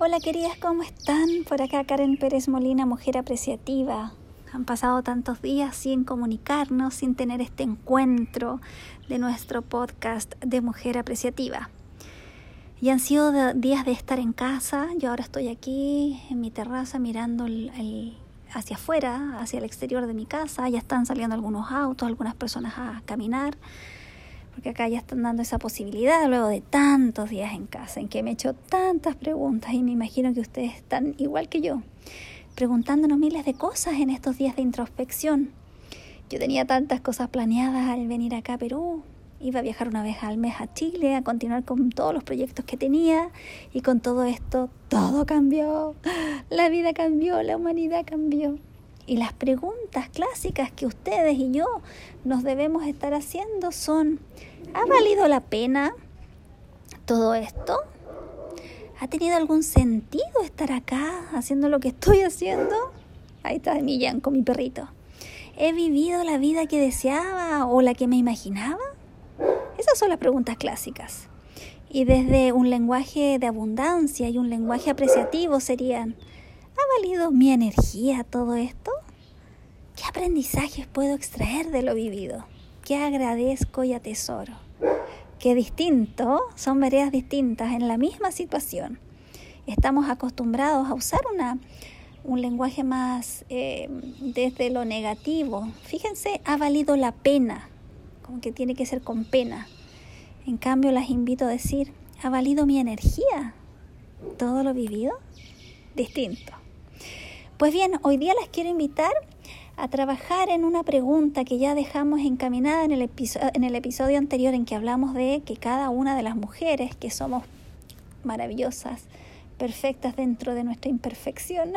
Hola queridas, ¿cómo están? Por acá Karen Pérez Molina, mujer apreciativa. Han pasado tantos días sin comunicarnos, sin tener este encuentro de nuestro podcast de mujer apreciativa. Y han sido días de estar en casa. Yo ahora estoy aquí en mi terraza mirando hacia afuera, hacia el exterior de mi casa. Ya están saliendo algunos autos, algunas personas a caminar porque acá ya están dando esa posibilidad luego de tantos días en casa, en que me he hecho tantas preguntas y me imagino que ustedes están igual que yo, preguntándonos miles de cosas en estos días de introspección. Yo tenía tantas cosas planeadas al venir acá a Perú, iba a viajar una vez al mes a Chile, a continuar con todos los proyectos que tenía y con todo esto todo cambió, la vida cambió, la humanidad cambió. Y las preguntas clásicas que ustedes y yo nos debemos estar haciendo son, ¿Ha valido la pena todo esto? ¿Ha tenido algún sentido estar acá haciendo lo que estoy haciendo? Ahí está mi con mi perrito. ¿He vivido la vida que deseaba o la que me imaginaba? Esas son las preguntas clásicas. Y desde un lenguaje de abundancia y un lenguaje apreciativo serían, ¿ha valido mi energía todo esto? ¿Qué aprendizajes puedo extraer de lo vivido? que agradezco y atesoro. Qué distinto, son veredas distintas en la misma situación. Estamos acostumbrados a usar una, un lenguaje más eh, desde lo negativo. Fíjense, ha valido la pena, como que tiene que ser con pena. En cambio, las invito a decir, ha valido mi energía, todo lo vivido, distinto. Pues bien, hoy día las quiero invitar a trabajar en una pregunta que ya dejamos encaminada en el, episodio, en el episodio anterior en que hablamos de que cada una de las mujeres que somos maravillosas, perfectas dentro de nuestra imperfección,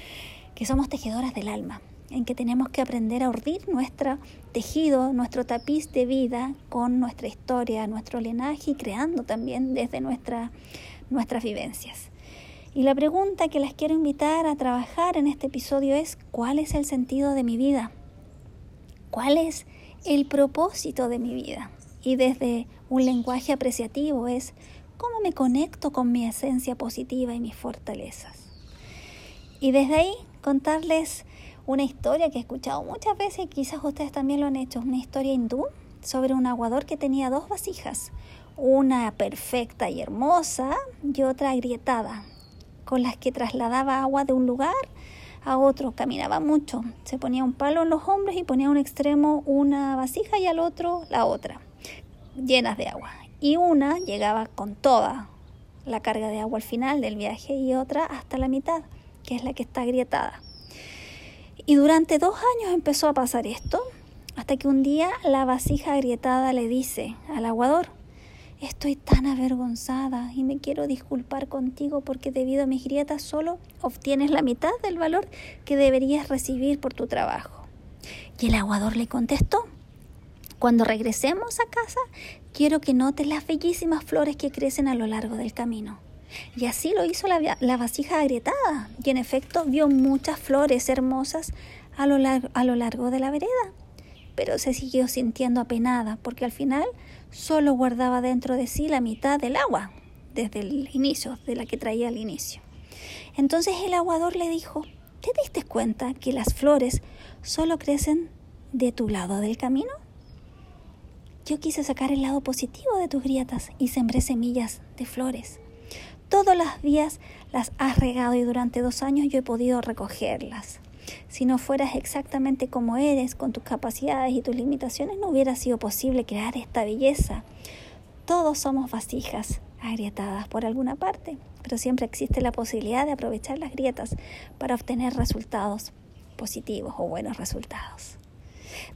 que somos tejedoras del alma, en que tenemos que aprender a urdir nuestro tejido, nuestro tapiz de vida con nuestra historia, nuestro linaje y creando también desde nuestra, nuestras vivencias. Y la pregunta que las quiero invitar a trabajar en este episodio es, ¿cuál es el sentido de mi vida? ¿Cuál es el propósito de mi vida? Y desde un lenguaje apreciativo es, ¿cómo me conecto con mi esencia positiva y mis fortalezas? Y desde ahí contarles una historia que he escuchado muchas veces, quizás ustedes también lo han hecho, una historia hindú sobre un aguador que tenía dos vasijas, una perfecta y hermosa y otra agrietada, con las que trasladaba agua de un lugar a otro, caminaba mucho, se ponía un palo en los hombros y ponía a un extremo una vasija y al otro la otra, llenas de agua. Y una llegaba con toda la carga de agua al final del viaje y otra hasta la mitad, que es la que está agrietada. Y durante dos años empezó a pasar esto, hasta que un día la vasija agrietada le dice al aguador, Estoy tan avergonzada y me quiero disculpar contigo porque debido a mis grietas solo obtienes la mitad del valor que deberías recibir por tu trabajo. Y el aguador le contestó, cuando regresemos a casa, quiero que notes las bellísimas flores que crecen a lo largo del camino. Y así lo hizo la, la vasija agrietada, y en efecto vio muchas flores hermosas a lo, a lo largo de la vereda pero se siguió sintiendo apenada porque al final solo guardaba dentro de sí la mitad del agua desde el inicio, de la que traía al inicio. Entonces el aguador le dijo, ¿te diste cuenta que las flores solo crecen de tu lado del camino? Yo quise sacar el lado positivo de tus grietas y sembré semillas de flores. Todos los días las has regado y durante dos años yo he podido recogerlas. Si no fueras exactamente como eres, con tus capacidades y tus limitaciones, no hubiera sido posible crear esta belleza. Todos somos vasijas agrietadas por alguna parte, pero siempre existe la posibilidad de aprovechar las grietas para obtener resultados positivos o buenos resultados.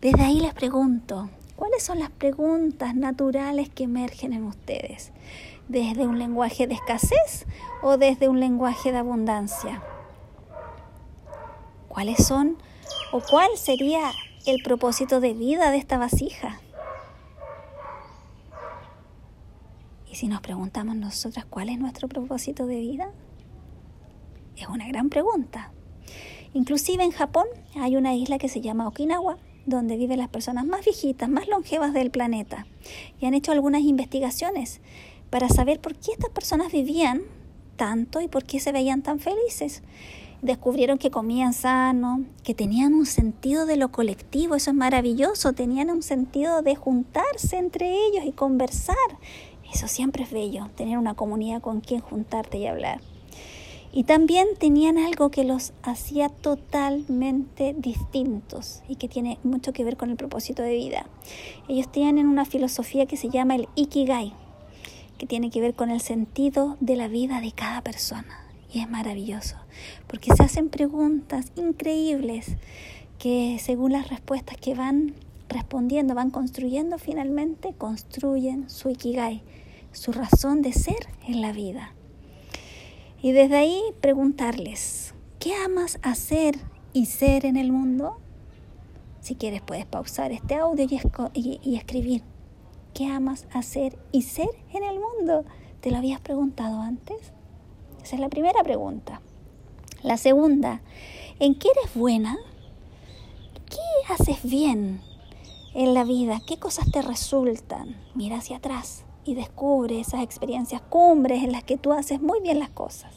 Desde ahí les pregunto, ¿cuáles son las preguntas naturales que emergen en ustedes? ¿Desde un lenguaje de escasez o desde un lenguaje de abundancia? ¿Cuáles son o cuál sería el propósito de vida de esta vasija? Y si nos preguntamos nosotras cuál es nuestro propósito de vida, es una gran pregunta. Inclusive en Japón hay una isla que se llama Okinawa, donde viven las personas más viejitas, más longevas del planeta. Y han hecho algunas investigaciones para saber por qué estas personas vivían tanto y por qué se veían tan felices. Descubrieron que comían sano, que tenían un sentido de lo colectivo, eso es maravilloso, tenían un sentido de juntarse entre ellos y conversar. Eso siempre es bello, tener una comunidad con quien juntarte y hablar. Y también tenían algo que los hacía totalmente distintos y que tiene mucho que ver con el propósito de vida. Ellos tienen una filosofía que se llama el Ikigai, que tiene que ver con el sentido de la vida de cada persona. Y es maravilloso, porque se hacen preguntas increíbles que según las respuestas que van respondiendo, van construyendo finalmente, construyen su Ikigai, su razón de ser en la vida. Y desde ahí preguntarles, ¿qué amas hacer y ser en el mundo? Si quieres puedes pausar este audio y, escribir, ¿qué amas hacer y ser en el mundo? ¿Te lo habías preguntado antes? Esa es la primera pregunta. La segunda, ¿en qué eres buena? ¿Qué haces bien en la vida? ¿Qué cosas te resultan? Mira hacia atrás y descubre esas experiencias cumbres en las que tú haces muy bien las cosas.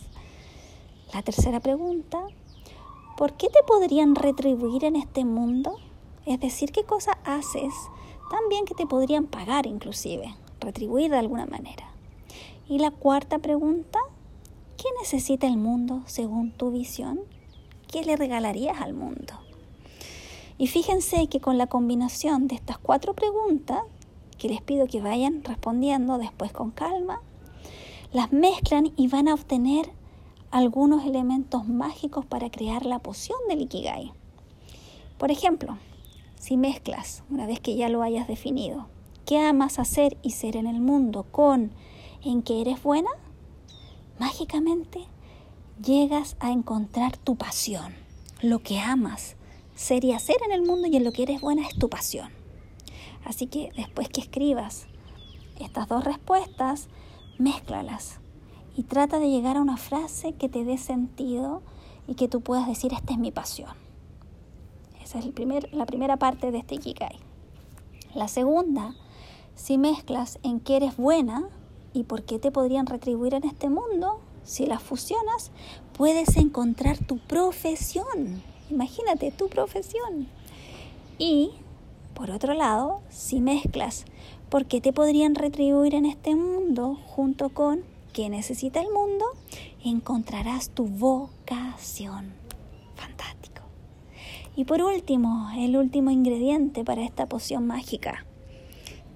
La tercera pregunta, ¿por qué te podrían retribuir en este mundo? Es decir, ¿qué cosas haces tan bien que te podrían pagar inclusive, retribuir de alguna manera? Y la cuarta pregunta, ¿qué necesita el mundo según tu visión? ¿Qué le regalarías al mundo? Y fíjense que con la combinación de estas cuatro preguntas que les pido que vayan respondiendo después con calma, las mezclan y van a obtener algunos elementos mágicos para crear la poción del Ikigai. Por ejemplo, si mezclas, una vez que ya lo hayas definido, qué amas hacer y ser en el mundo con en qué eres buena, mágicamente llegas a encontrar tu pasión, lo que amas ser y hacer en el mundo y en lo que eres buena es tu pasión. Así que después que escribas estas dos respuestas, mézclalas y trata de llegar a una frase que te dé sentido y que tú puedas decir, esta es mi pasión. Esa es el primer, la primera parte de este Ikigai. La segunda, si mezclas en qué eres buena y por qué te podrían retribuir en este mundo, si las fusionas, puedes encontrar tu profesión. Imagínate tu profesión. Y por otro lado, si mezclas por qué te podrían retribuir en este mundo junto con qué necesita el mundo, encontrarás tu vocación. Fantástico. Y por último, el último ingrediente para esta poción mágica.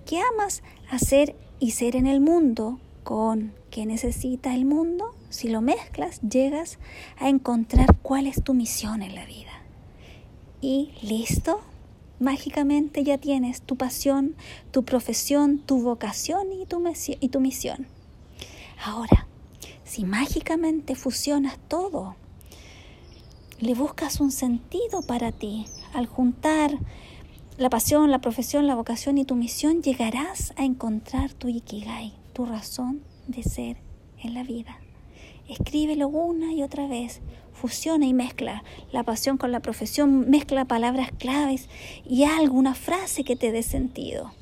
¿Qué amas hacer y ser en el mundo con qué necesita el mundo? Si lo mezclas, llegas a encontrar cuál es tu misión en la vida. Y listo, mágicamente ya tienes tu pasión, tu profesión, tu vocación y tu, y tu misión. Ahora, si mágicamente fusionas todo, le buscas un sentido para ti, al juntar la pasión, la profesión, la vocación y tu misión, llegarás a encontrar tu ikigai, tu razón de ser en la vida. Escríbelo una y otra vez, fusiona y mezcla la pasión con la profesión, mezcla palabras claves y alguna frase que te dé sentido.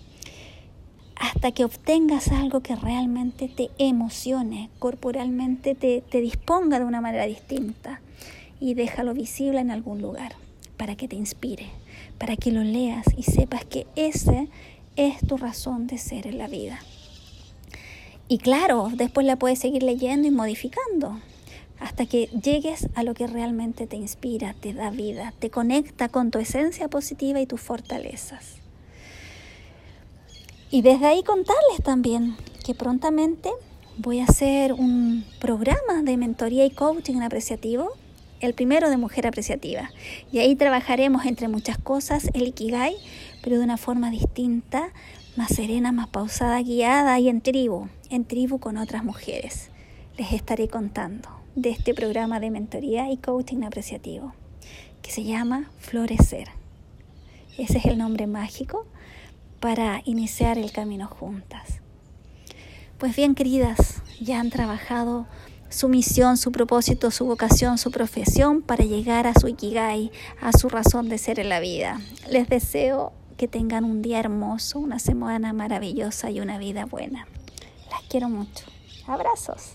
Hasta que obtengas algo que realmente te emocione, corporalmente te, te disponga de una manera distinta y déjalo visible en algún lugar para que te inspire, para que lo leas y sepas que ese es tu razón de ser en la vida. Y claro, después la puedes seguir leyendo y modificando hasta que llegues a lo que realmente te inspira, te da vida, te conecta con tu esencia positiva y tus fortalezas. Y desde ahí contarles también que prontamente voy a hacer un programa de mentoría y coaching apreciativo, el primero de Mujer Apreciativa. Y ahí trabajaremos entre muchas cosas el Ikigai, pero de una forma distinta, más serena, más pausada, guiada y en tribu, en tribu con otras mujeres. Les estaré contando de este programa de mentoría y coaching apreciativo, que se llama Florecer. Ese es el nombre mágico para iniciar el camino juntas. Pues bien, queridas, ya han trabajado su misión, su propósito, su vocación, su profesión para llegar a su ikigai, a su razón de ser en la vida. Les deseo que tengan un día hermoso, una semana maravillosa y una vida buena. Las quiero mucho. Abrazos.